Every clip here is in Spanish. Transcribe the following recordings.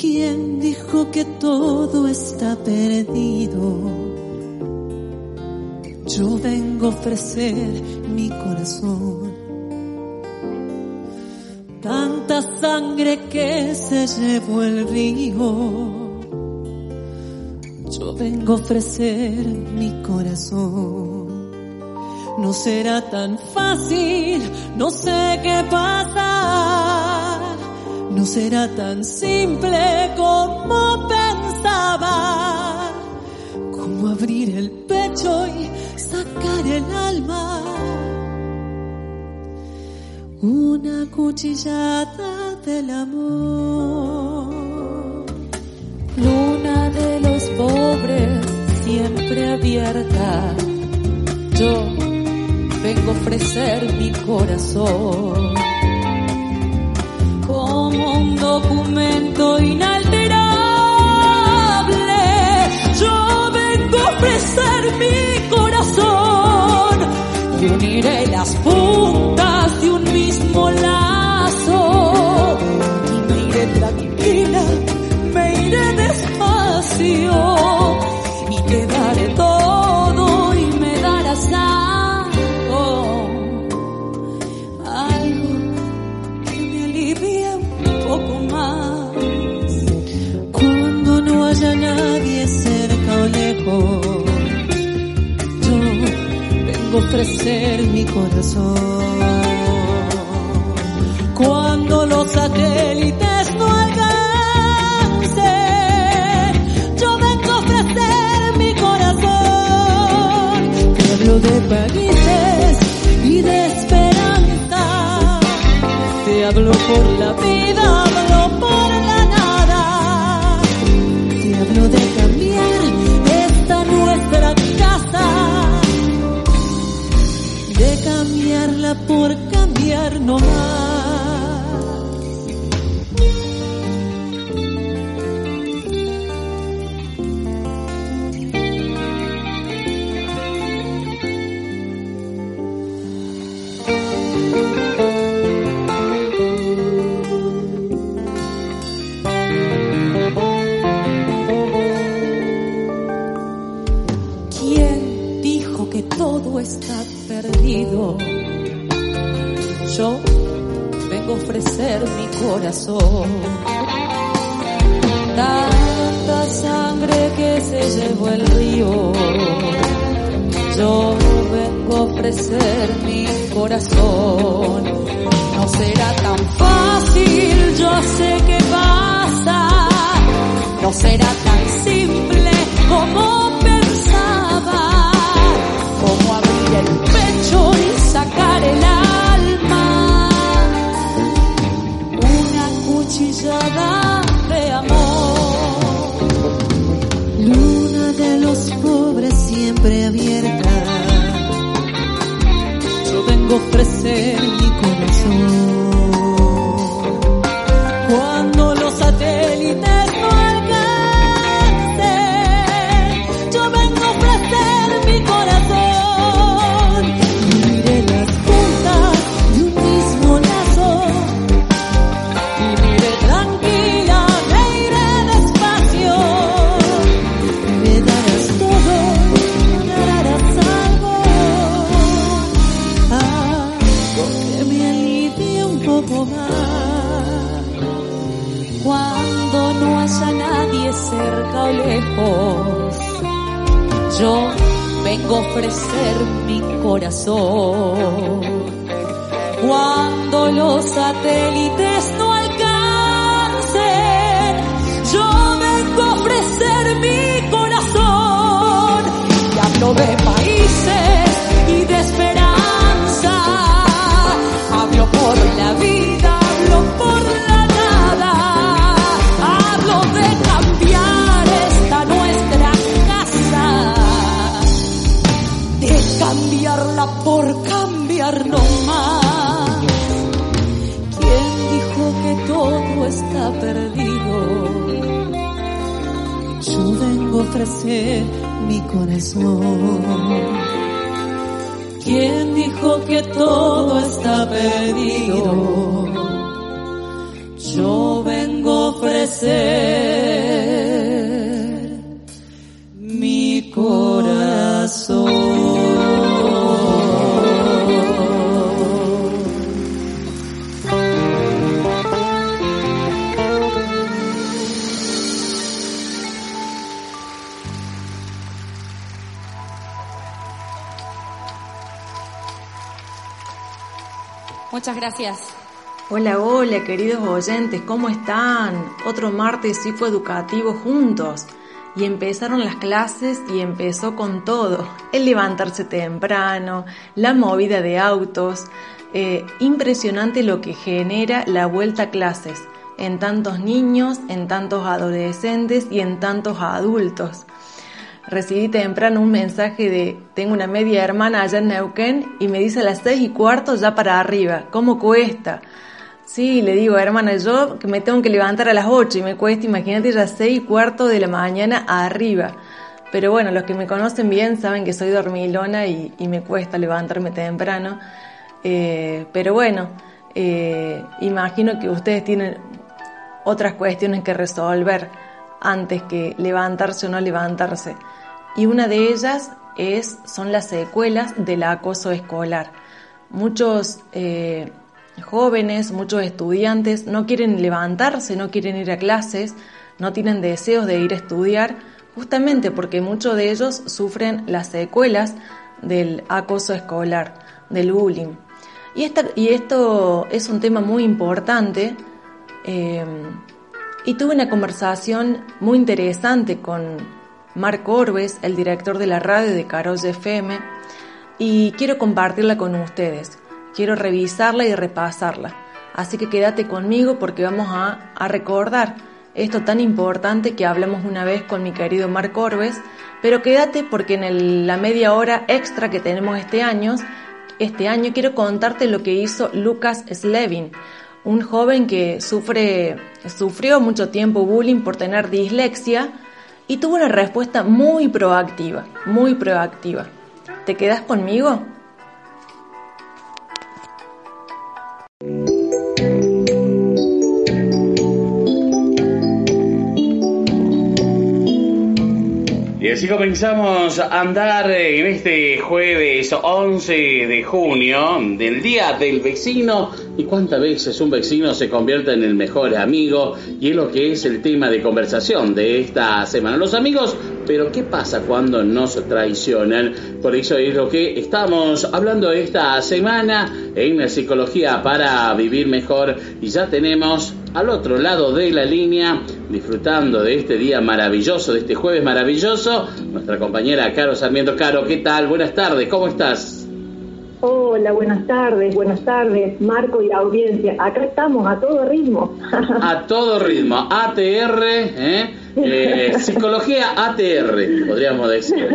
¿Quién dijo que todo está perdido? Yo vengo a ofrecer mi corazón. Tanta sangre que se llevó el río. Yo vengo a ofrecer mi corazón. No será tan fácil, no sé qué pasa. No será tan simple como pensaba. Como abrir el pecho y sacar el alma. Una cuchillada del amor. Luna de los pobres, siempre abierta. Yo vengo a ofrecer mi corazón como un documento inalterable. Mi corazón y uniré las puntas de un mismo lazo. Y me iré tranquila, me iré despacio ofrecer mi corazón. Cuando los satélites no alcancen, yo vengo a ofrecer mi corazón. Hablo de países y de esperanza. Te hablo por la vida, no más. ¿Quién dijo que todo está perdido? Mi corazón. Tanta sangre que se llevó el río. Yo vengo a ofrecer mi corazón. No será tan fácil, yo sé que pasa. No será tan simple como pensaba. Como abrir el pecho y sacar el alma. Ofrecer ¿Quién dijo que todo está perdido? Yo vengo a ofrecer mi corazón. ¿Quién dijo que todo está perdido? Yo vengo a ofrecer Muchas gracias. Hola, hola, queridos oyentes, ¿cómo están? Otro martes psicoeducativo juntos. Y empezaron las clases y empezó con todo. El levantarse temprano, la movida de autos. Eh, impresionante lo que genera la vuelta a clases en tantos niños, en tantos adolescentes y en tantos adultos. Recibí temprano un mensaje de tengo una media hermana allá en Neuquén y me dice a las seis y cuarto ya para arriba, ¿cómo cuesta? Sí, le digo, hermana, yo que me tengo que levantar a las 8 y me cuesta, imagínate, ya 6 y cuarto de la mañana arriba. Pero bueno, los que me conocen bien saben que soy dormilona y, y me cuesta levantarme temprano. Eh, pero bueno, eh, imagino que ustedes tienen otras cuestiones que resolver antes que levantarse o no levantarse. Y una de ellas es, son las secuelas del acoso escolar. Muchos eh, jóvenes, muchos estudiantes no quieren levantarse, no quieren ir a clases, no tienen deseos de ir a estudiar, justamente porque muchos de ellos sufren las secuelas del acoso escolar, del bullying. Y, esta, y esto es un tema muy importante eh, y tuve una conversación muy interesante con Marc Orbes, el director de la radio de Carolla FM, y quiero compartirla con ustedes. Quiero revisarla y repasarla. Así que quédate conmigo porque vamos a, a recordar esto tan importante que hablamos una vez con mi querido Marc Orbes, pero quédate porque en la media hora extra que tenemos este año, este año quiero contarte lo que hizo Lucas Slevin, un joven que sufre, sufrió mucho tiempo bullying por tener dislexia y tuvo una respuesta muy proactiva, muy proactiva. ¿Te quedas conmigo? Y así comenzamos a andar en este jueves 11 de junio del Día del Vecino. ¿Y cuántas veces un vecino se convierte en el mejor amigo? Y es lo que es el tema de conversación de esta semana. Los amigos, pero ¿qué pasa cuando nos traicionan? Por eso es lo que estamos hablando esta semana en la psicología para vivir mejor. Y ya tenemos al otro lado de la línea, disfrutando de este día maravilloso, de este jueves maravilloso, nuestra compañera Caro Sarmiento. Caro, ¿qué tal? Buenas tardes, ¿cómo estás? Hola, buenas tardes, buenas tardes, Marco y audiencia. Acá estamos a todo ritmo. A todo ritmo, ATR, ¿eh? Eh, psicología ATR, podríamos decir.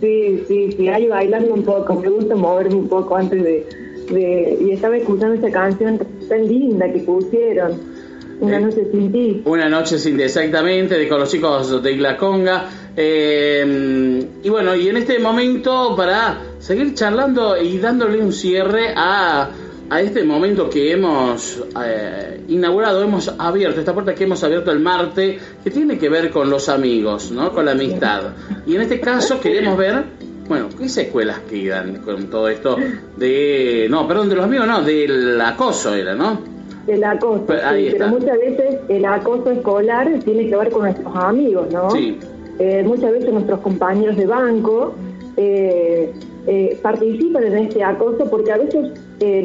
sí, sí, sí, ahí bailando un poco. Me gusta moverme un poco antes de, de- Y estaba escuchando esa canción tan linda que pusieron. Una Eh. noche sin ti. Una noche sin exactamente, de con los chicos de Isla Conga. Eh, y bueno, y en este momento para seguir charlando y dándole un cierre a, a este momento que hemos eh, inaugurado, hemos abierto, esta puerta que hemos abierto el martes, que tiene que ver con los amigos, ¿no? Con la amistad. Y en este caso queremos ver, bueno, ¿qué secuelas quedan con todo esto de, no, perdón, de los amigos, no, del acoso era, ¿no? El acoso, Pero sí, muchas veces el acoso escolar tiene que ver con nuestros amigos, ¿no? Sí. Eh, muchas veces nuestros compañeros de banco eh, eh, participan en este acoso porque a veces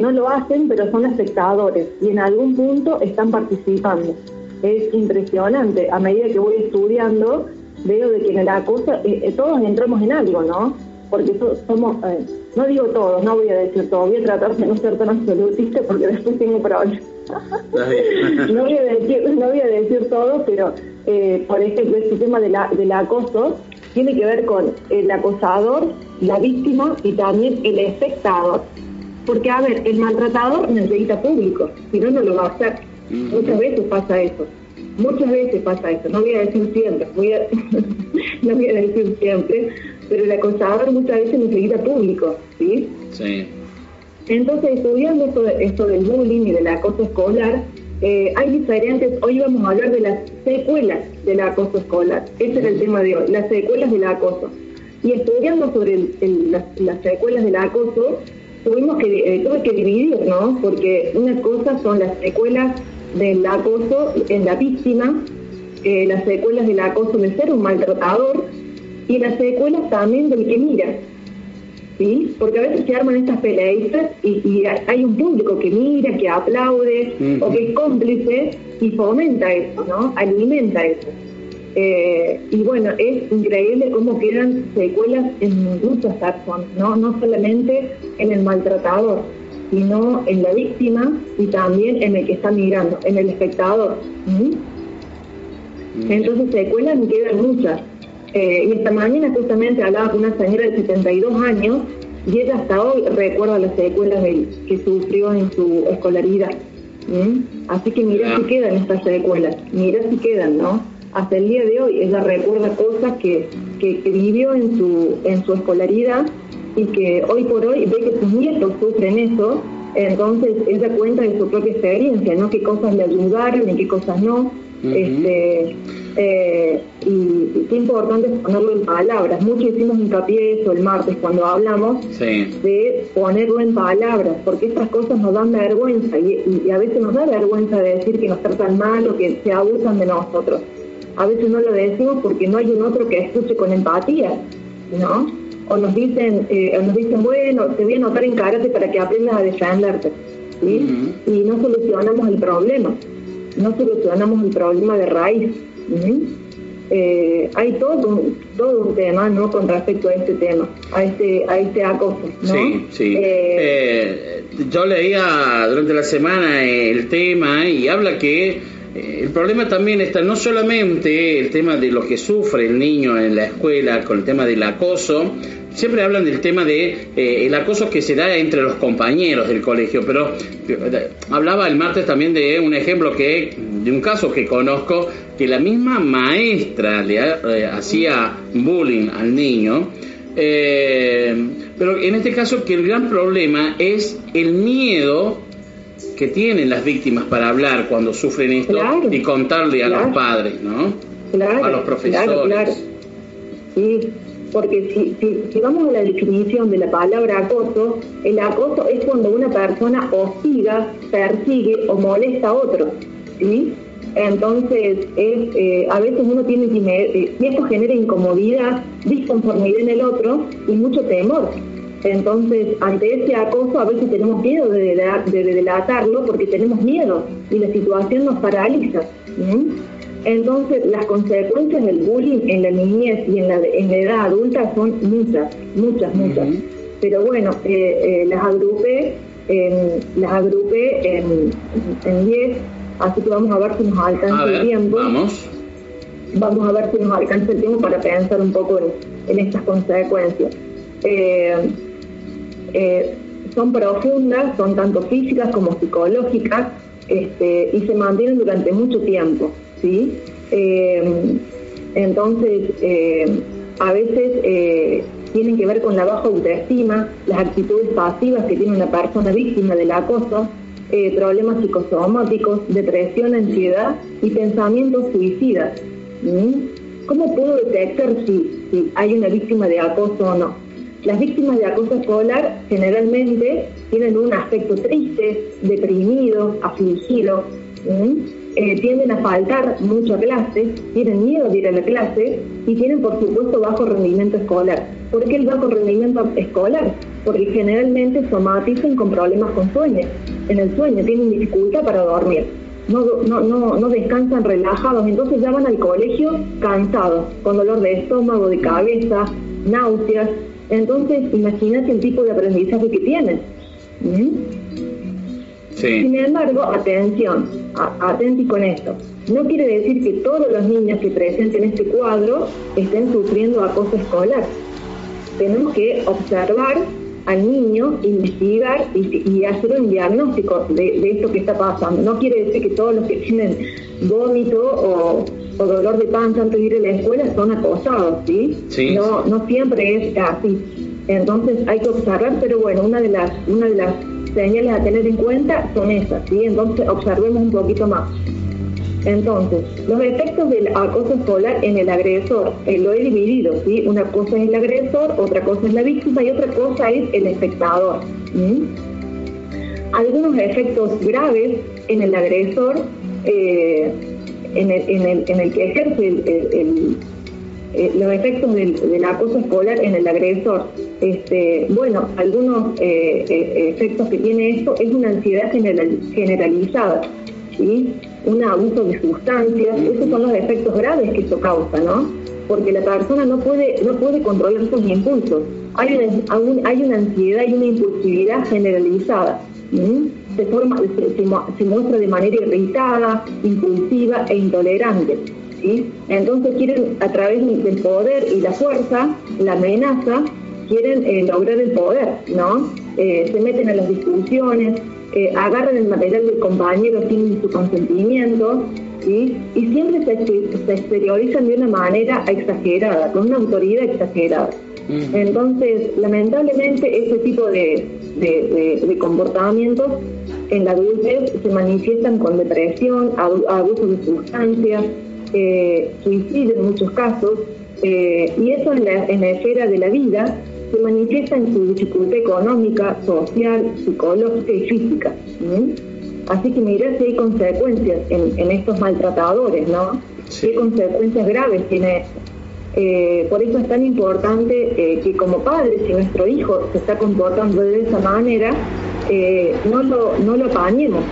no lo hacen, pero son espectadores y en algún punto están participando. Es impresionante. A medida que voy estudiando, veo de que en el acoso todos entramos en algo, ¿no? Porque somos, no digo todos, no voy a decir todo, voy a tratar de no ser tan absolutista porque después tengo problemas. No, voy a decir, no voy a decir todo, pero eh, por ejemplo, este tema de la, del acoso tiene que ver con el acosador, la víctima y también el espectador. Porque, a ver, el maltratador necesita público, si no, no lo va a hacer. Muchas veces pasa eso. Muchas veces pasa eso. No voy a decir siempre, voy a no voy a decir siempre, pero el acosador muchas veces necesita público, ¿sí? Sí. Entonces, estudiando esto, esto del bullying y del acoso escolar, eh, hay diferentes, hoy vamos a hablar de las secuelas del acoso escolar, ese era el tema de hoy, las secuelas del acoso. Y estudiando sobre las, secuelas del acoso, tuvimos que, eh, tuve que dividir, ¿no? Porque una cosa son las secuelas del acoso en la víctima, eh, las secuelas del acoso de ser un maltratador y las secuelas también del que mira, ¿sí? Porque a veces se arman estas peleas y, hay un público que mira, que aplaude o que es cómplice y fomenta eso, ¿no? Alimenta eso. Eh, y bueno, es increíble cómo quedan secuelas en muchas personas, ¿no? No solamente en el maltratador, sino en la víctima y también en el que está mirando, en el espectador. Entonces secuelas me quedan muchas. Eh, y esta mañana justamente hablaba con una señora de 72 años y ella hasta hoy recuerda las secuelas que sufrió en su escolaridad. Así que mira si quedan estas secuelas, mira si quedan, ¿no? Hasta el día de hoy ella recuerda cosas que, que, vivió en su, en su escolaridad y que hoy por hoy ve que sus nietos sufren eso, entonces ella cuenta de su propia experiencia, ¿no? Qué cosas le ayudaron y qué cosas no. este, eh, y, qué importante es ponerlo en palabras. Mucho hicimos hincapié eso el martes cuando hablamos de ponerlo en palabras, porque estas cosas nos dan vergüenza y, a veces nos da vergüenza de decir que nos tratan mal o que se abusan de nosotros. A veces no lo decimos porque no hay un otro que escuche con empatía, ¿no? O nos dicen, eh, nos dicen bueno, te voy a anotar en karate para que aprendas a defenderte, ¿sí? Y no solucionamos el problema, no solucionamos el problema de raíz. Eh, hay todo un, todo un tema no con respecto a este tema a este a este acoso sí sí. Eh, eh, yo leía durante la semana el tema y habla que el problema también está no solamente el tema de lo que sufre el niño en la escuela con el tema del acoso siempre hablan del tema de eh, el acoso que se da entre los compañeros del colegio, pero eh, hablaba el martes también de un ejemplo que de un caso que conozco que la misma maestra le eh, hacía bullying al niño. pero en este caso que el gran problema es el miedo que tienen las víctimas para hablar cuando sufren esto y contarle a los padres, ¿no? a los profesores. Sí, porque si, si, vamos a la definición de la palabra acoso, el acoso es cuando una persona hostiga, persigue o molesta a otro. ¿sí? Entonces, es, eh, a veces uno tiene que, eh, y esto genera incomodidad, disconformidad en el otro y mucho temor. Entonces, ante ese acoso a veces tenemos miedo de, delatarlo porque tenemos miedo y la situación nos paraliza. Entonces, las consecuencias del bullying en la niñez y en la, en la edad adulta son muchas, muchas, muchas. Pero bueno, eh, eh, las agrupé, las agrupé en 10, así que vamos a ver si nos alcanza el tiempo. Vamos. Vamos a ver si nos alcanza el tiempo para pensar un poco en, estas consecuencias. Eh, son profundas, son tanto físicas como psicológicas, este, y se mantienen durante mucho tiempo. ¿sí? Eh, entonces, eh, a veces eh, tienen que ver con la baja autoestima, las actitudes pasivas que tiene una persona víctima del acoso, problemas psicosomáticos, depresión, ansiedad y pensamientos suicidas. ¿Cómo puedo detectar si, hay una víctima de acoso o no? Las víctimas de acoso escolar generalmente tienen un aspecto triste, deprimido, afligido, eh, tienden a faltar mucho a clase, tienen miedo de ir a la clase y tienen, por supuesto, bajo rendimiento escolar. ¿Por qué el bajo rendimiento escolar? Porque generalmente somatizan con problemas con sueño. En el sueño tienen dificultad para dormir. No, no, no, no descansan relajados, entonces ya van al colegio cansados, con dolor de estómago, de cabeza, náuseas. Entonces, imagínate el tipo de aprendizaje que tienen. Sin embargo, atención, atenti con esto. No quiere decir que todos los niños que presenten este cuadro estén sufriendo acoso escolar. Tenemos que observar al niño, investigar y, hacer un diagnóstico de, esto que está pasando. No quiere decir que todos los que tienen vómito o, dolor de panza antes de ir a la escuela son acosados, ¿sí? ¿sí? No, no siempre es así. Entonces hay que observar, pero bueno, una de las, una de las señales a tener en cuenta son esas, ¿sí? Entonces observemos un poquito más. Entonces, los efectos del acoso escolar en el agresor, eh, lo he dividido, ¿sí? Una cosa es el agresor, otra cosa es la víctima y otra cosa es el espectador. Algunos efectos graves en el agresor, eh, en, el, que ejerce eh, los efectos del, acoso escolar en el agresor. Este, bueno, algunos eh, efectos que tiene esto es una ansiedad generalizada, ¿sí? Un abuso de sustancias, esos son los efectos graves que esto causa, ¿no? Porque la persona no puede, no puede controlar sus impulsos. Hay una, hay una ansiedad y una impulsividad generalizada. Se, forma, se muestra de manera irritada, impulsiva e intolerante. Entonces quieren, a través del poder y la fuerza, la amenaza, quieren eh, lograr el poder, ¿no? Eh, se meten en las discusiones, eh, agarran el material del compañero sin su consentimiento, y siempre se, exteriorizan de una manera exagerada, con una autoridad exagerada. Mm. Entonces, lamentablemente, ese tipo de, de comportamientos en la adultez se manifiestan con depresión, abuso de sustancias, eh, suicidio en muchos casos, eh, y eso en la, esfera de la vida se manifiesta en su dificultad económica, social, psicológica y física. Así que mira si hay consecuencias en, estos maltratadores, ¿no? ¿Qué consecuencias graves tiene esto? Eh, por eso es tan importante eh, que como padres, si nuestro hijo se está comportando de esa manera, no, lo, no lo apañemos,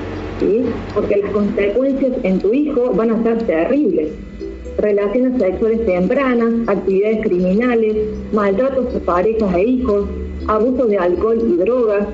porque las consecuencias en tu hijo van a ser terribles. Relaciones sexuales tempranas, actividades criminales, maltratos de parejas e hijos, abuso de alcohol y drogas,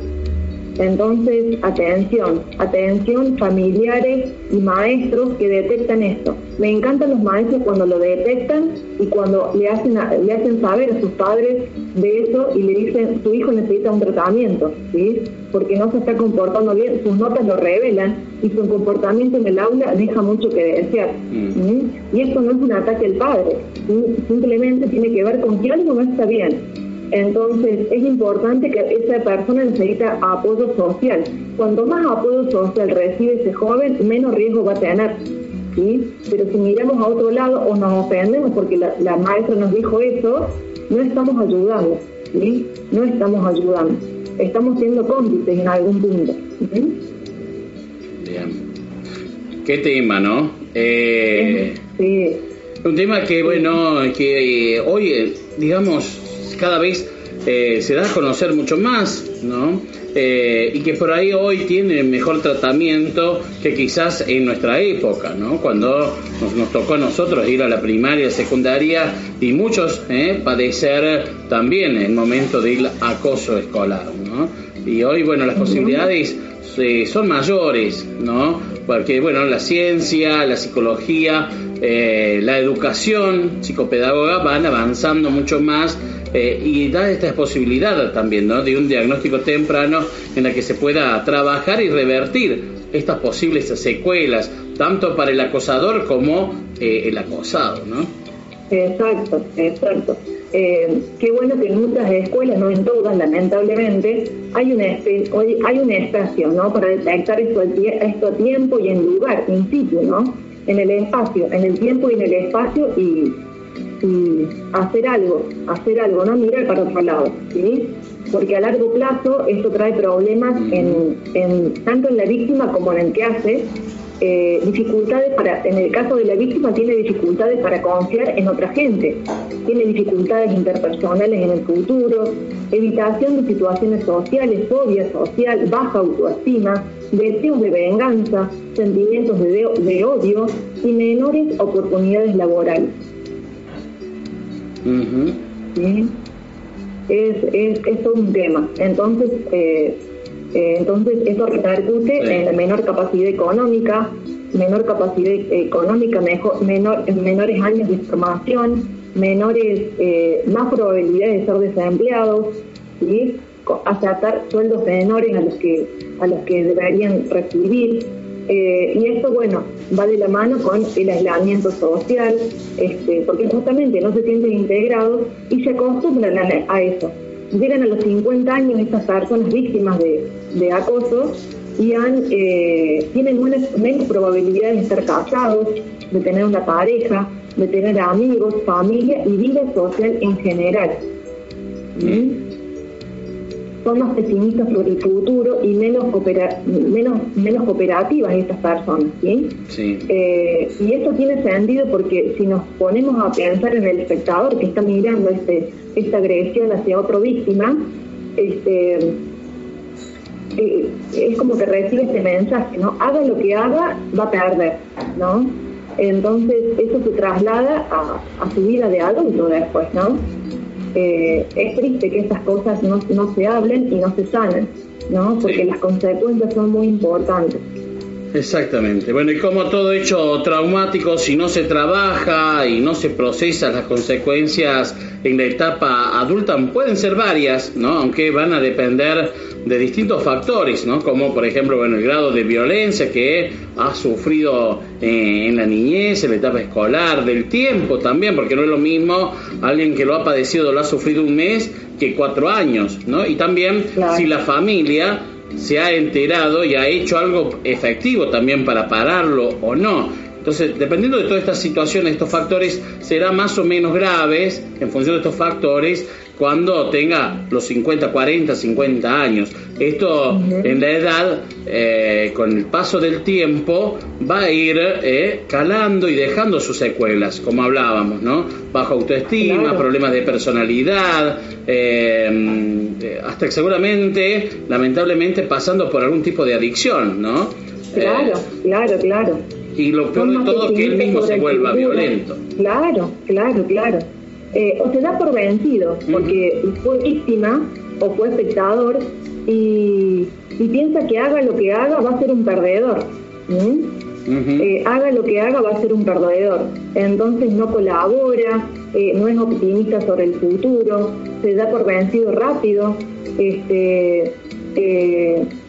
entonces, atención, atención familiares y maestros que detectan esto. Me encantan los maestros cuando lo detectan y cuando le hacen, le hacen saber a sus padres de eso y le dicen, su hijo necesita un tratamiento, ¿sí? porque no se está comportando bien, sus notas lo revelan y su comportamiento en el aula deja mucho que desear. Mm. Y esto no es un ataque al padre, simplemente tiene que ver con que algo no está bien entonces, es importante que esa persona necesita apoyo social. Cuanto más apoyo social recibe ese joven, menos riesgo va a tener. ¿sí? Pero si miramos a otro lado o nos ofendemos porque la, maestra nos dijo eso, no estamos ayudando. ¿sí? No estamos ayudando. Estamos siendo cómplices en algún punto. Bien. Qué tema, ¿no? Eh, sí. Un tema que, bueno, que eh, hoy, digamos, cada vez eh, se da a conocer mucho más, ¿no? Eh, y que por ahí hoy tiene mejor tratamiento que quizás en nuestra época, ¿no? Cuando nos, tocó a nosotros ir a la primaria, secundaria y muchos eh, padecer también en momento del acoso escolar, ¿no? Y hoy, bueno, las posibilidades son mayores, ¿no? Porque, bueno, la ciencia, la psicología, la educación psicopedagoga van avanzando mucho más eh, y da esta posibilidad también ¿no? de un diagnóstico temprano en la que se pueda trabajar y revertir estas posibles secuelas, tanto para el acosador como eh, el acosado. ¿no? Exacto, exacto. Eh, qué bueno que en muchas escuelas, no en todas lamentablemente, hay un, hay un espacio ¿no? para detectar esto, a tiempo y en lugar, in situ, ¿no? en el espacio, en el tiempo y en el espacio y y hacer algo, hacer algo, no mirar para otro lado, ¿sí? Porque a largo plazo esto trae problemas en, tanto en la víctima como en el que hace, eh, dificultades para, en el caso de la víctima, tiene dificultades para confiar en otra gente, tiene dificultades interpersonales en el futuro, evitación de situaciones sociales, fobia social, baja autoestima, deseos de venganza, sentimientos de, de odio y menores oportunidades laborales. es, es, es, todo un tema. Entonces, eh, eh, entonces eso repercute en la menor capacidad económica, menor capacidad económica, mejor, menor, menores años de formación, menores, eh, más probabilidades de ser desempleados, ¿sí? aceptar sueldos menores a los que a los que deberían recibir. Eh, y esto bueno va de la mano con el aislamiento social este, porque justamente no se sienten integrados y se acostumbran a, eso llegan a los 50 años estas personas víctimas de, acoso y han, eh, tienen menos probabilidades de estar casados, de tener una pareja, de tener amigos, familia y vida social en general. ¿Mm? Son más pesimistas sobre el futuro y menos, menos, menos cooperativas estas personas. ¿sí? Eh, y esto tiene sentido porque si nos ponemos a pensar en el espectador que está mirando este, esta agresión hacia otra víctima, este, eh, es como que recibe este mensaje, ¿no? Haga lo que haga, va a perder, ¿no? Entonces eso se traslada a, a su vida de adulto después, ¿no? Eh, es triste que estas cosas no, no se hablen y no se sanen, ¿no? Porque las consecuencias son muy importantes. Exactamente. Bueno, y como todo hecho traumático, si no se trabaja y no se procesa las consecuencias en la etapa adulta, pueden ser varias, ¿no? Aunque van a depender de distintos factores, ¿no? Como por ejemplo, bueno, el grado de violencia que ha sufrido eh, en la niñez, en la etapa escolar, del tiempo también, porque no es lo mismo alguien que lo ha padecido, lo ha sufrido un mes que cuatro años, ¿no? Y también si la familia se ha enterado y ha hecho algo efectivo también para pararlo o no. Entonces, dependiendo de todas estas situaciones, estos factores, será más o menos graves en función de estos factores cuando tenga los 50, 40, 50 años. Esto en la edad, eh, con el paso del tiempo, va a ir eh, calando y dejando sus secuelas, como hablábamos, ¿no? Bajo autoestima, problemas de personalidad, eh, hasta que seguramente, lamentablemente, pasando por algún tipo de adicción, ¿no? Claro, claro, claro. Y lo peor de todo es que él mismo se vuelva violento. Claro, claro, claro. Eh, o se da por vencido, porque fue víctima o fue espectador y, piensa que haga lo que haga va a ser un perdedor. Eh, haga lo que haga va a ser un perdedor. Entonces no colabora, eh, no es optimista sobre el futuro, se da por vencido rápido. Este,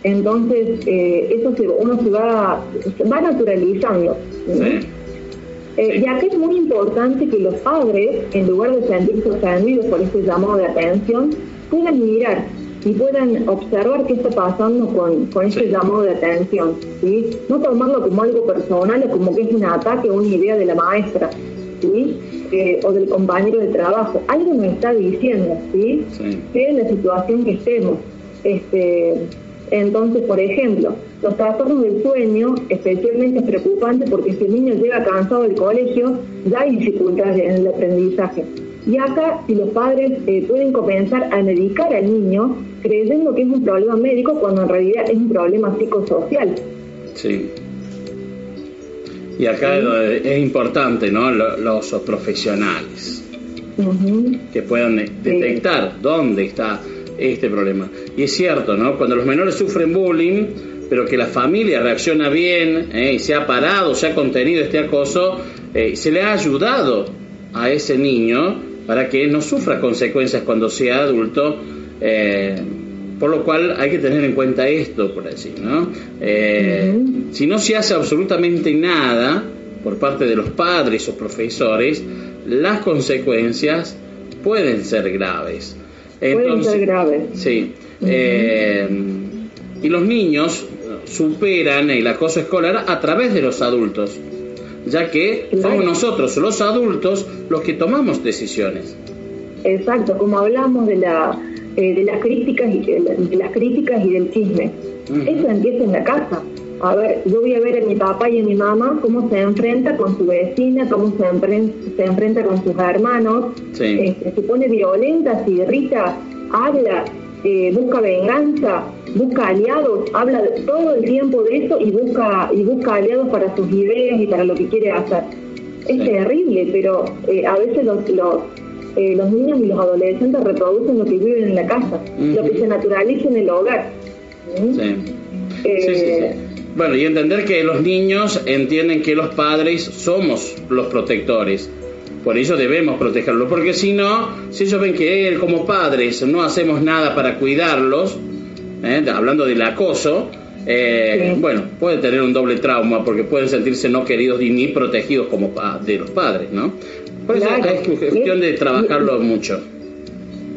entonces eso se, uno se va, va naturalizando. Eh, ya que es muy importante que los padres, en lugar de sentirse ofendidos por este llamado de atención, puedan mirar y puedan observar qué está pasando con, con este llamado de atención. ¿sí? No tomarlo como algo personal o como que es un ataque o una idea de la maestra ¿sí? Eh, o del compañero de trabajo. Algo nos está diciendo, ¿sí? sí. que en la situación que estemos. Este, entonces, por ejemplo, los trastornos del sueño, especialmente es preocupante porque si el niño llega cansado del colegio, ya hay dificultades en el aprendizaje. Y acá, si los padres eh, pueden comenzar a medicar al niño creyendo que es un problema médico cuando en realidad es un problema psicosocial. Sí. Y acá es importante, ¿no? Los, profesionales que puedan detectar dónde está este problema. Y es cierto, ¿no? Cuando los menores sufren bullying, pero que la familia reacciona bien ¿eh? y se ha parado, se ha contenido este acoso, eh, se le ha ayudado a ese niño para que no sufra consecuencias cuando sea adulto. Eh, por lo cual hay que tener en cuenta esto, por decir, ¿no? Si no se hace absolutamente nada por parte de los padres o profesores, las consecuencias pueden ser graves. Pueden ser graves. Sí. y los niños superan el acoso escolar a través de los adultos, ya que somos nosotros, los adultos, los que tomamos decisiones. Exacto, como hablamos de la eh, de las críticas y de, las críticas y del chisme. Eso empieza en la casa. A ver, yo voy a ver a mi papá y a mi mamá cómo se enfrenta con su vecina, cómo se, enfrenta, se enfrenta con sus hermanos, este, se pone violenta, se irrita, habla, eh, busca venganza, busca aliados, habla todo el tiempo de eso y busca y busca aliados para sus ideas y para lo que quiere hacer. Es terrible, pero eh, a veces los, los, eh, los niños y los adolescentes reproducen lo que viven en la casa, lo que se naturaliza en el hogar. Sí. sí, sí. Bueno, y entender que los niños entienden que los padres somos los protectores. Por eso debemos protegerlos, porque si no, si ellos ven que él como padres no hacemos nada para cuidarlos, ¿eh? hablando del acoso, eh, bueno, puede tener un doble trauma porque pueden sentirse no queridos ni protegidos como de los padres, ¿no? Por eso es cuestión de trabajarlo mucho.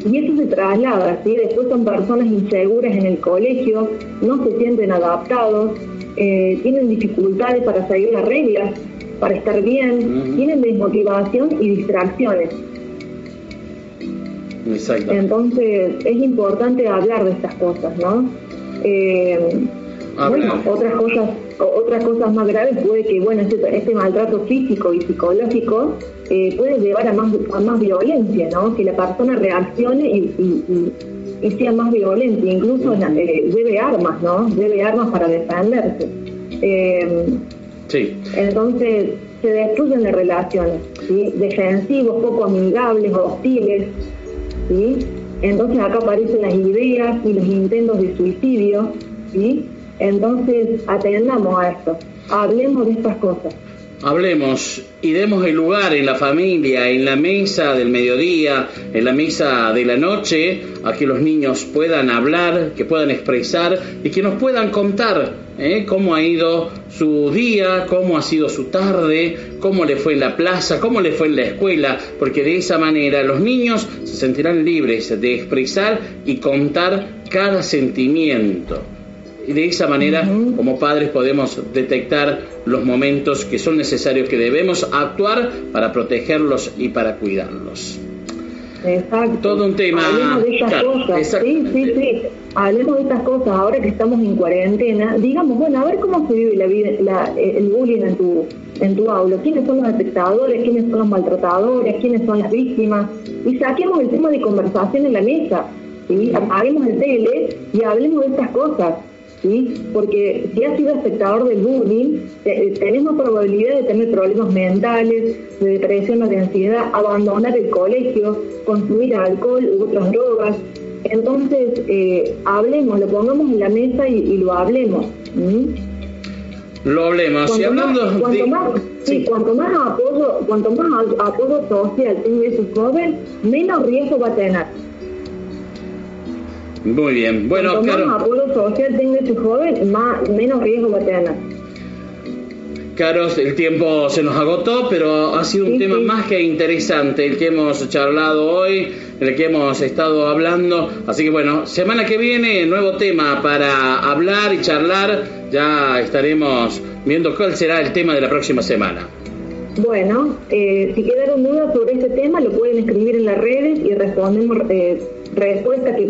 Y eso se traslada, ¿sí? Después son personas inseguras en el colegio, no se sienten adaptados, eh, tienen dificultades para seguir las reglas, para estar bien, tienen desmotivación y distracciones. Exacto. Entonces es importante hablar de estas cosas, ¿no? Eh, bueno, otras cosas, otras cosas más graves puede que, bueno, este, este maltrato físico y psicológico eh, puede llevar a más, a más violencia, ¿no? Que la persona reaccione y y sea más violento, incluso eh, lleve armas, ¿no? Lleve armas para defenderse. Eh, sí. Entonces se destruyen las relaciones, ¿sí? defensivos, poco amigables, hostiles, ¿sí? Entonces acá aparecen las ideas y los intentos de suicidio, ¿sí? Entonces atendamos a esto, hablemos de estas cosas. Hablemos y demos el lugar en la familia, en la mesa del mediodía, en la mesa de la noche, a que los niños puedan hablar, que puedan expresar y que nos puedan contar ¿eh? cómo ha ido su día, cómo ha sido su tarde, cómo le fue en la plaza, cómo le fue en la escuela, porque de esa manera los niños se sentirán libres de expresar y contar cada sentimiento. Y de esa manera, como padres, podemos detectar los momentos que son necesarios, que debemos actuar para protegerlos y para cuidarlos. Exacto. Todo un tema. Hablemos de estas cosas. Sí, sí, sí. Hablemos de estas cosas ahora que estamos en cuarentena. Digamos, bueno, a ver cómo se vive la vida, el bullying en tu, en tu aula. ¿Quiénes son los espectadores? ¿Quiénes son los maltratadores? ¿Quiénes son las víctimas? Y saquemos el tema de conversación en la mesa. ¿sí? Apaguemos el tele y hablemos de estas cosas. ¿Sí? Porque si has sido espectador del bullying, eh, tenemos probabilidad de tener problemas mentales, de depresión o de ansiedad, abandonar el colegio, consumir alcohol u otras drogas. Entonces, eh, hablemos, lo pongamos en la mesa y, lo hablemos. Lo hablemos. y hablando cuanto, más, sí. cuanto más apoyo, cuanto más apoyo social tenga su joven, menos riesgo va a tener. Muy bien. Bueno, Cuanto claro. más apoyo social tenga ese joven, más, menos riesgo va a tener. Caros, el tiempo se nos agotó, pero ha sido un tema más que interesante el que hemos charlado hoy, el que hemos estado hablando. Así que bueno, semana que viene, nuevo tema para hablar y charlar. Ya estaremos viendo cuál será el tema de la próxima semana. Bueno, eh, si quedaron dudas sobre este tema, lo pueden escribir en las redes y respondemos eh, respuestas, que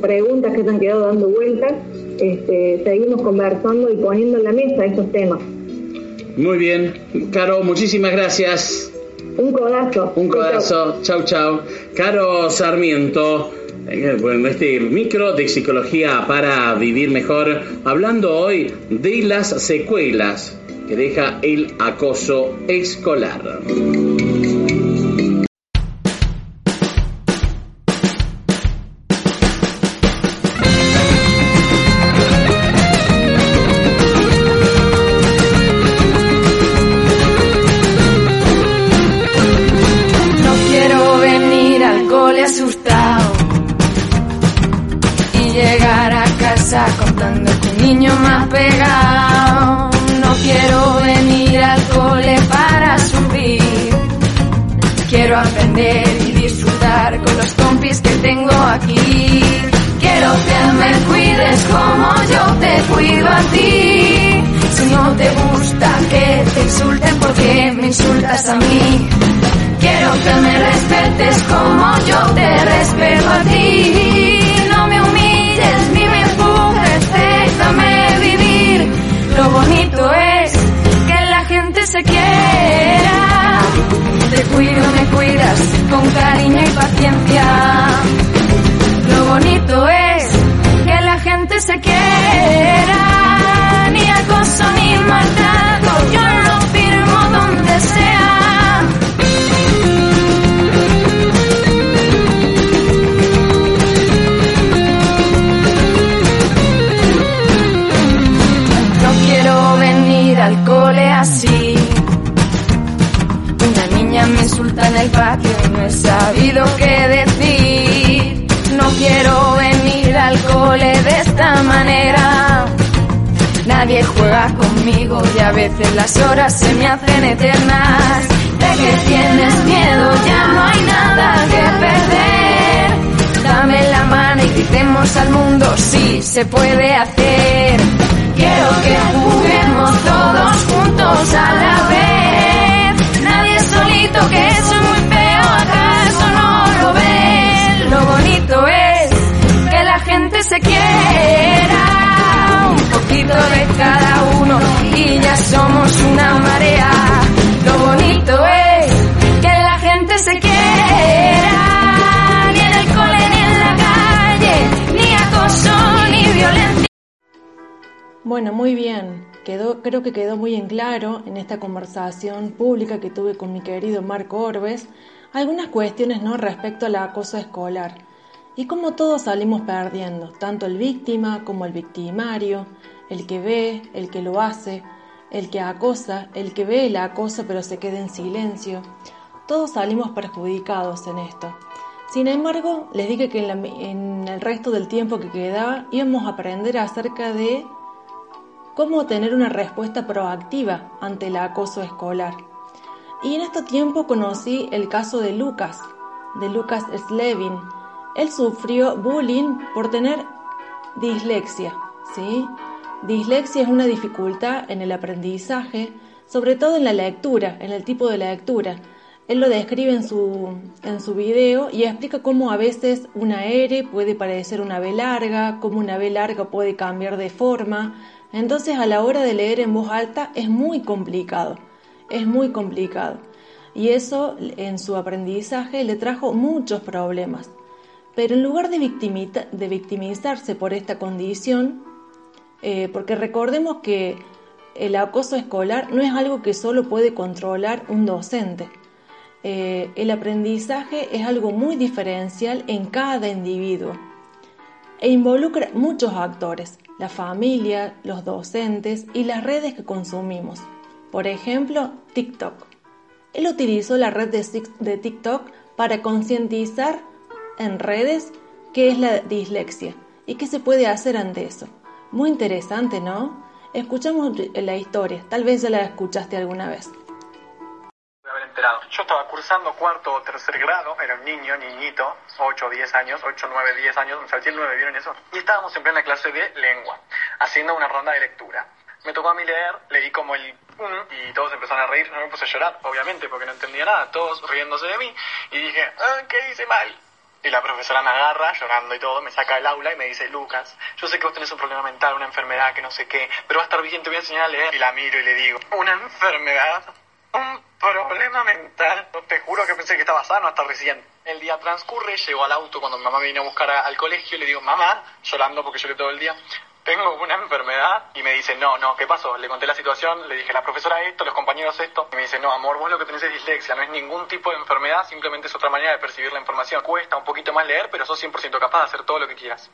preguntas que se han quedado dando vueltas. Este, seguimos conversando y poniendo en la mesa estos temas. Muy bien, Caro, muchísimas gracias. Un codazo. Un codazo. Chau, chau. Caro Sarmiento. Eh, bueno, este micro de psicología para vivir mejor, hablando hoy de las secuelas que deja el acoso escolar. Contando que un niño más pegado. No quiero venir al cole para subir. Quiero aprender y disfrutar con los compis que tengo aquí. Quiero que me cuides como yo te cuido a ti. Si no te gusta que te insulten, ¿por qué me insultas a mí? Quiero que me respetes como yo te respeto a ti. te cuido, me cuidas con cariño y paciencia. Lo bonito es que la gente se quiera, ni acoso ni maltrato, yo lo firmo donde sea. en el patio y no he sabido qué decir. No quiero venir al cole de esta manera. Nadie juega conmigo y a veces las horas se me hacen eternas. De que tienes miedo ya no hay nada que perder. Dame la mano y gritemos al mundo si se puede hacer. Quiero que juguemos todos juntos a la vez. Que es muy feo, ¿acaso no lo ves? Lo bonito es que la gente se quiera. Un poquito de cada uno y ya somos una marea. Lo bonito es que la gente se quiera. Ni en el cole, ni en la calle, ni acoso, ni violencia. Bueno, muy bien. Creo que quedó muy en claro en esta conversación pública que tuve con mi querido Marco Orbes algunas cuestiones no respecto al acoso escolar y cómo todos salimos perdiendo, tanto el víctima como el victimario, el que ve, el que lo hace, el que acosa, el que ve el acoso pero se queda en silencio. Todos salimos perjudicados en esto. Sin embargo, les dije que en el resto del tiempo que quedaba íbamos a aprender acerca de cómo tener una respuesta proactiva ante el acoso escolar. Y en este tiempo conocí el caso de Lucas, de Lucas Slevin. Él sufrió bullying por tener dislexia, ¿sí? Dislexia es una dificultad en el aprendizaje, sobre todo en la lectura, en el tipo de lectura. Él lo describe en su, en su video y explica cómo a veces una R puede parecer una B larga, cómo una B larga puede cambiar de forma. Entonces a la hora de leer en voz alta es muy complicado, es muy complicado. Y eso en su aprendizaje le trajo muchos problemas. Pero en lugar de, victimizarse por esta condición, eh, porque recordemos que el acoso escolar no es algo que solo puede controlar un docente. Eh, el aprendizaje es algo muy diferencial en cada individuo e involucra muchos actores, la familia, los docentes y las redes que consumimos. Por ejemplo, TikTok. Él utilizó la red de Tik- de TikTok para concientizar en redes qué es la dislexia y qué se puede hacer ante eso. Muy interesante, ¿no? Escuchamos la historia, tal vez ya la escuchaste alguna vez. Enterado. Yo estaba cursando cuarto o tercer grado, era un niño, niñito, 8 o 10 años, 8, 9, 10 años, me salté el 9, ¿vieron eso? Y estábamos en plena clase de lengua, haciendo una ronda de lectura. Me tocó a mí leer, leí como el y todos empezaron a reír, yo me puse a llorar, obviamente, porque no entendía nada, todos riéndose de mí, y dije, ah, ¿qué hice mal? Y la profesora me agarra, llorando y todo, me saca del aula y me dice, Lucas, yo sé que vos tenés un problema mental, una enfermedad, que no sé qué, pero va a estar bien, te voy a enseñar a leer. Y la miro y le digo, ¿una enfermedad? ¿Un problema mental? Te juro que pensé que estaba sano hasta recién. El día transcurre, llego al auto cuando mi mamá me vino a buscar a- al colegio le digo, mamá, llorando porque lloré todo el día, tengo una enfermedad. Y me dice, no, no, ¿qué pasó? Le conté la situación, le dije, la profesora esto, los compañeros esto. Y me dice, no, amor, vos lo que tenés es dislexia, no es ningún tipo de enfermedad, simplemente es otra manera de percibir la información. Cuesta un poquito más leer, pero sos 100% capaz de hacer todo lo que quieras.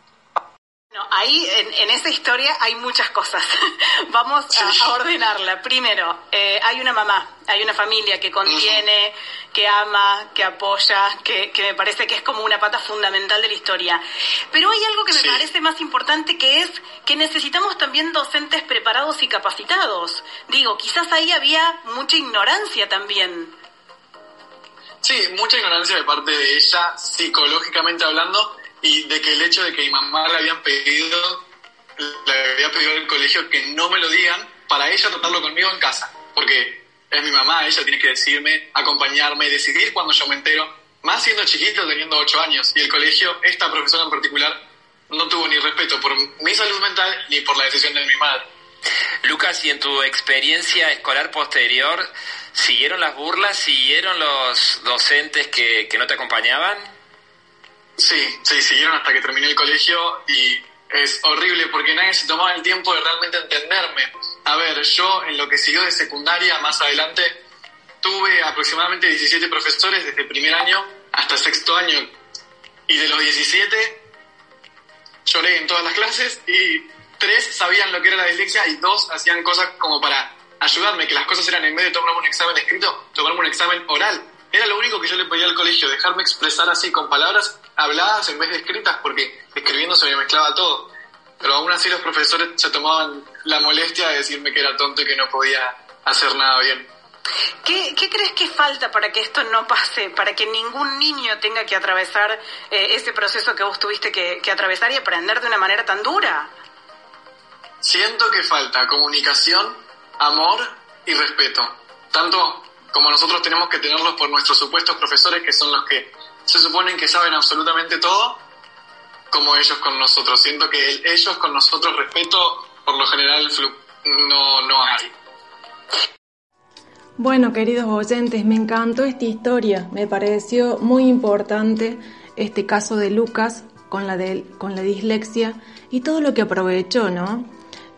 No, ahí en, en esa historia hay muchas cosas. Vamos a, a ordenarla. Primero, eh, hay una mamá, hay una familia que contiene, que ama, que apoya, que, que me parece que es como una pata fundamental de la historia. Pero hay algo que me Sí. parece más importante que es que necesitamos también docentes preparados y capacitados. Digo, quizás ahí había mucha ignorancia también. Sí, mucha ignorancia de parte de ella, psicológicamente hablando, y de que el hecho de que mi mamá le habían pedido, le había pedido al colegio que no me lo digan, para ella tratarlo conmigo en casa. Porque es mi mamá, ella tiene que decirme, acompañarme, decidir cuando yo me entero, más siendo chiquito, teniendo 8 años. Y el colegio, esta profesora en particular, no tuvo ni respeto por mi salud mental ni por la decisión de mi madre. Lucas, y en tu experiencia escolar posterior, ¿siguieron las burlas? ¿Siguieron los docentes que, que no te acompañaban? Sí, sí, siguieron hasta que terminé el colegio y es horrible porque nadie se tomaba el tiempo de realmente entenderme. A ver, yo en lo que siguió de secundaria, más adelante, tuve aproximadamente 17 profesores desde primer año hasta sexto año. Y de los 17, lloré en todas las clases y tres sabían lo que era la dislexia y dos hacían cosas como para ayudarme, que las cosas eran en vez de tomarme un examen escrito, tomarme un examen oral. Era lo único que yo le pedía al colegio, dejarme expresar así con palabras habladas en vez de escritas, porque escribiendo se me mezclaba todo. Pero aún así los profesores se tomaban la molestia de decirme que era tonto y que no podía hacer nada bien. ¿Qué, crees que falta para que esto no pase, para que ningún niño tenga que atravesar eh, ese proceso que vos tuviste que, que atravesar y aprender de una manera tan dura? Siento que falta comunicación, amor y respeto. Tanto como nosotros tenemos que tenerlos por nuestros supuestos profesores, que son los que se suponen que saben absolutamente todo, como ellos con nosotros. Siento que ellos con nosotros respeto, por lo general, no, no hay. Bueno, queridos oyentes, me encantó esta historia. Me pareció muy importante este caso de Lucas con la, con la dislexia y todo lo que aprovechó, ¿no?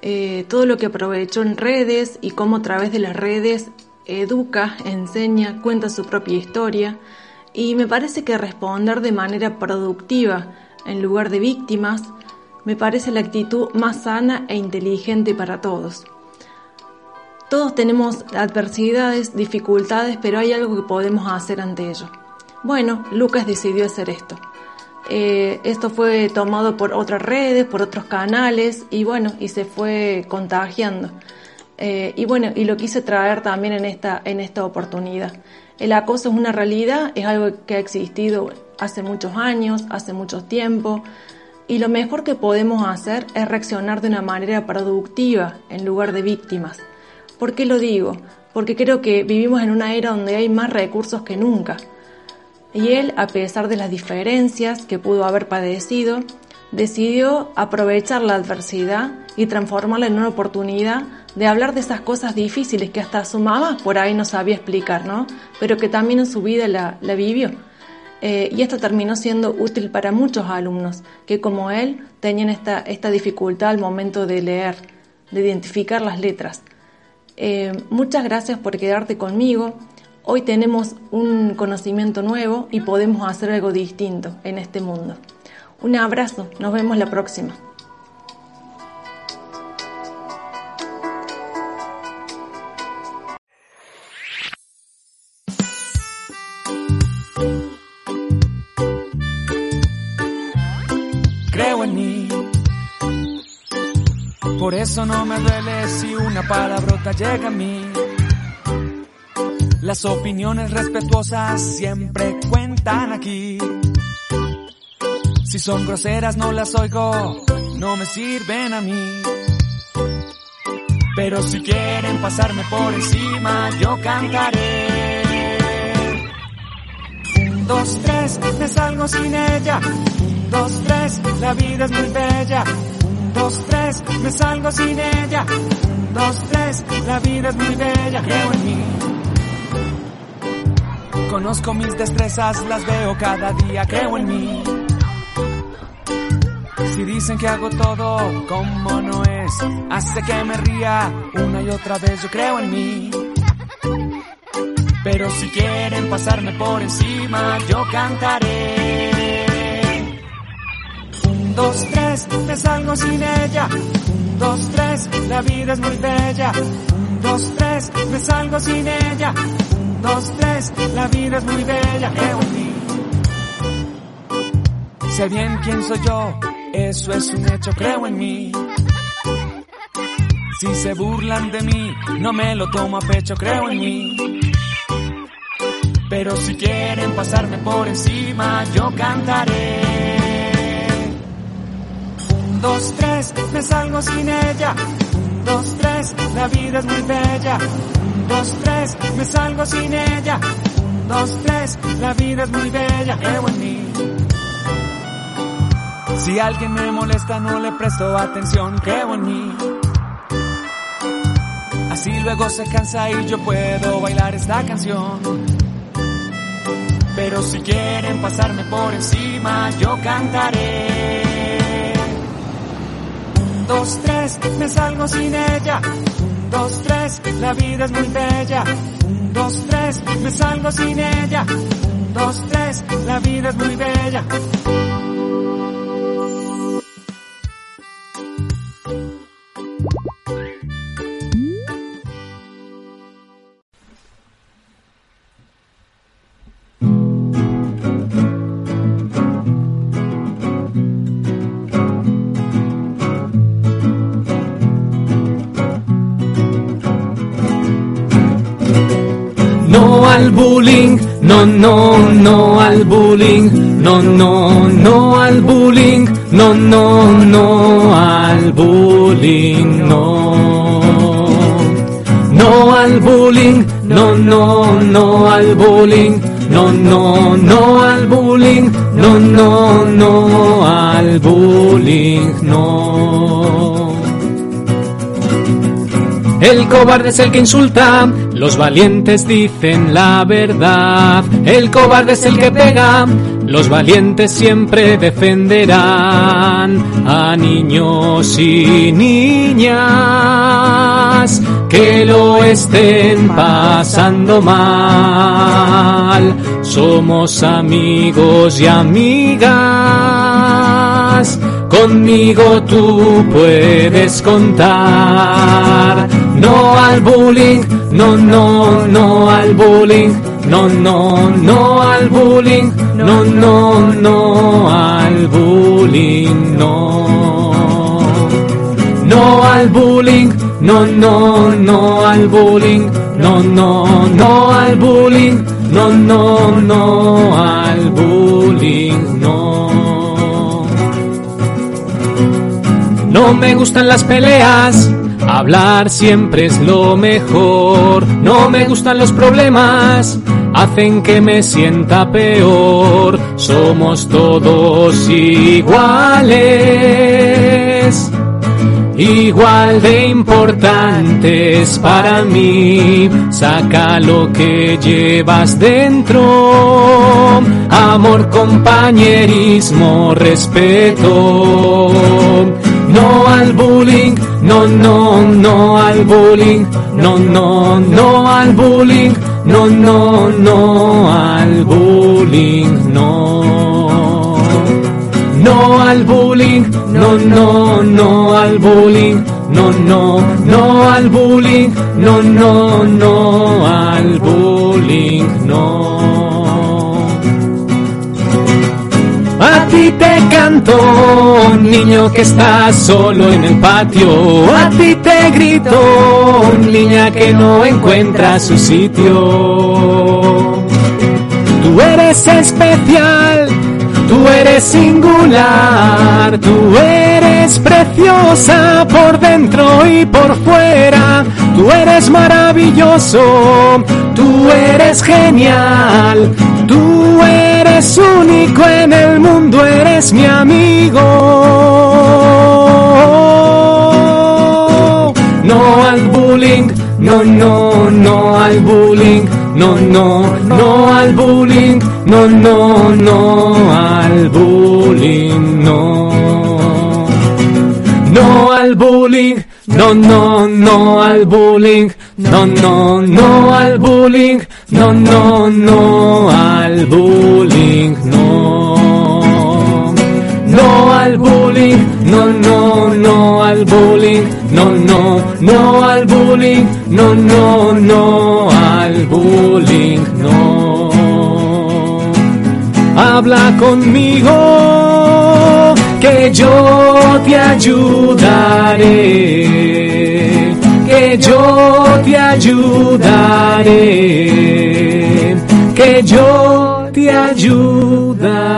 Eh, todo lo que aprovechó en redes y cómo a través de las redes educa, enseña, cuenta su propia historia. Y me parece que responder de manera productiva en lugar de víctimas me parece la actitud más sana e inteligente para todos. Todos tenemos adversidades, dificultades, pero hay algo que podemos hacer ante ello. Bueno, Lucas decidió hacer esto. Eh, esto fue tomado por otras redes, por otros canales y bueno, y se fue contagiando. Eh, y bueno, y lo quise traer también en esta, en esta oportunidad. El acoso es una realidad, es algo que ha existido hace muchos años, hace mucho tiempo, y lo mejor que podemos hacer es reaccionar de una manera productiva en lugar de víctimas. ¿Por qué lo digo? Porque creo que vivimos en una era donde hay más recursos que nunca. Y él, a pesar de las diferencias que pudo haber padecido, decidió aprovechar la adversidad y transformarla en una oportunidad de hablar de esas cosas difíciles que hasta su mamá por ahí no sabía explicar, ¿no? Pero que también en su vida la, vivió. Eh, y esto terminó siendo útil para muchos alumnos que como él tenían esta, dificultad al momento de leer, de identificar las letras. Eh, muchas gracias por quedarte conmigo. Hoy tenemos un conocimiento nuevo y podemos hacer algo distinto en este mundo. Un abrazo, nos vemos la próxima. Eso no me duele si una palabrota llega a mí. Las opiniones respetuosas siempre cuentan aquí. Si son groseras no las oigo, no me sirven a mí. Pero si quieren pasarme por encima, yo cantaré. Un, dos, tres, me salgo sin ella. Un, dos, tres, la vida es muy bella dos, tres, me salgo sin ella. Un, dos, tres, la vida es muy bella, creo en mí. Conozco mis destrezas, las veo cada día, creo en mí. Si dicen que hago todo como no es, hace que me ría una y otra vez, yo creo en mí. Pero si quieren pasarme por encima, yo cantaré dos, tres, me salgo sin ella. Un, dos, tres, la vida es muy bella. Un, dos, tres, me salgo sin ella. Un, dos, tres, la vida es muy bella. En mí. Sé bien quién soy yo, eso es un hecho, creo en mí. Si se burlan de mí, no me lo tomo a pecho, creo en mí. Pero si quieren pasarme por encima, yo cantaré dos, tres, me salgo sin ella. Un, dos, tres, la vida es muy bella. Un, dos, tres, me salgo sin ella. Un, dos, tres, la vida es muy bella. Creo en. Si alguien me molesta no le presto atención, creo en mí. Así luego se cansa y yo puedo bailar esta canción. Pero si quieren pasarme por encima, yo cantaré dos, tres, me salgo sin ella. Un, dos, tres, la vida es muy bella. Un, dos, tres, me salgo sin ella. Un, dos, tres, la vida es muy bella. Al bullying, no, no, no al bullying, no, no, no al bullying, no, no, no al bullying, no. No al bullying, no, no, no al bullying, no, no, no al bullying, no, no, no al bullying, no. El cobarde es el que insulta, los valientes dicen la verdad. El cobarde es el que pega, los valientes siempre defenderán a niños y niñas que lo estén pasando mal. Somos amigos y amigas. Conmigo tú puedes contar. No al bullying, no, no, no al bullying. No, no, no al bullying. No, no, no al bullying, no. No al bullying, no, no, no al bullying. No, no, no al bullying. No, no, no al bullying, no. No me gustan las peleas, hablar siempre es lo mejor. No me gustan los problemas, hacen que me sienta peor. Somos todos iguales, igual de importantes para mí. Saca lo que llevas dentro, amor, compañerismo, respeto. No al bullying, no, no, no al bullying, no, no, no al bullying, no, no, no al bullying, no. No al bullying, no, no, no al bullying, no, no, no al bullying, no, no, no al bullying, no. A ti te canto, niño que estás solo en el patio. A ti te grito, niña que no encuentra su sitio. Tú eres especial, tú eres singular, tú eres preciosa por dentro y por fuera. Tú eres maravilloso, tú eres genial, tú eres único en el mundo, eres mi amigo. No al bullying, no, no, no al bullying, no, no, no al bullying, no, no, no al bullying. No bullying, no, no, no al bullying, no, no, no al bullying, no, no, no al bullying, no. No al bullying, no, no, no al bullying, no, no, no al bullying, no, no, no al bullying, no. Habla conmigo, que yo te ayudaré, que yo te ayudaré, que yo te ayudaré.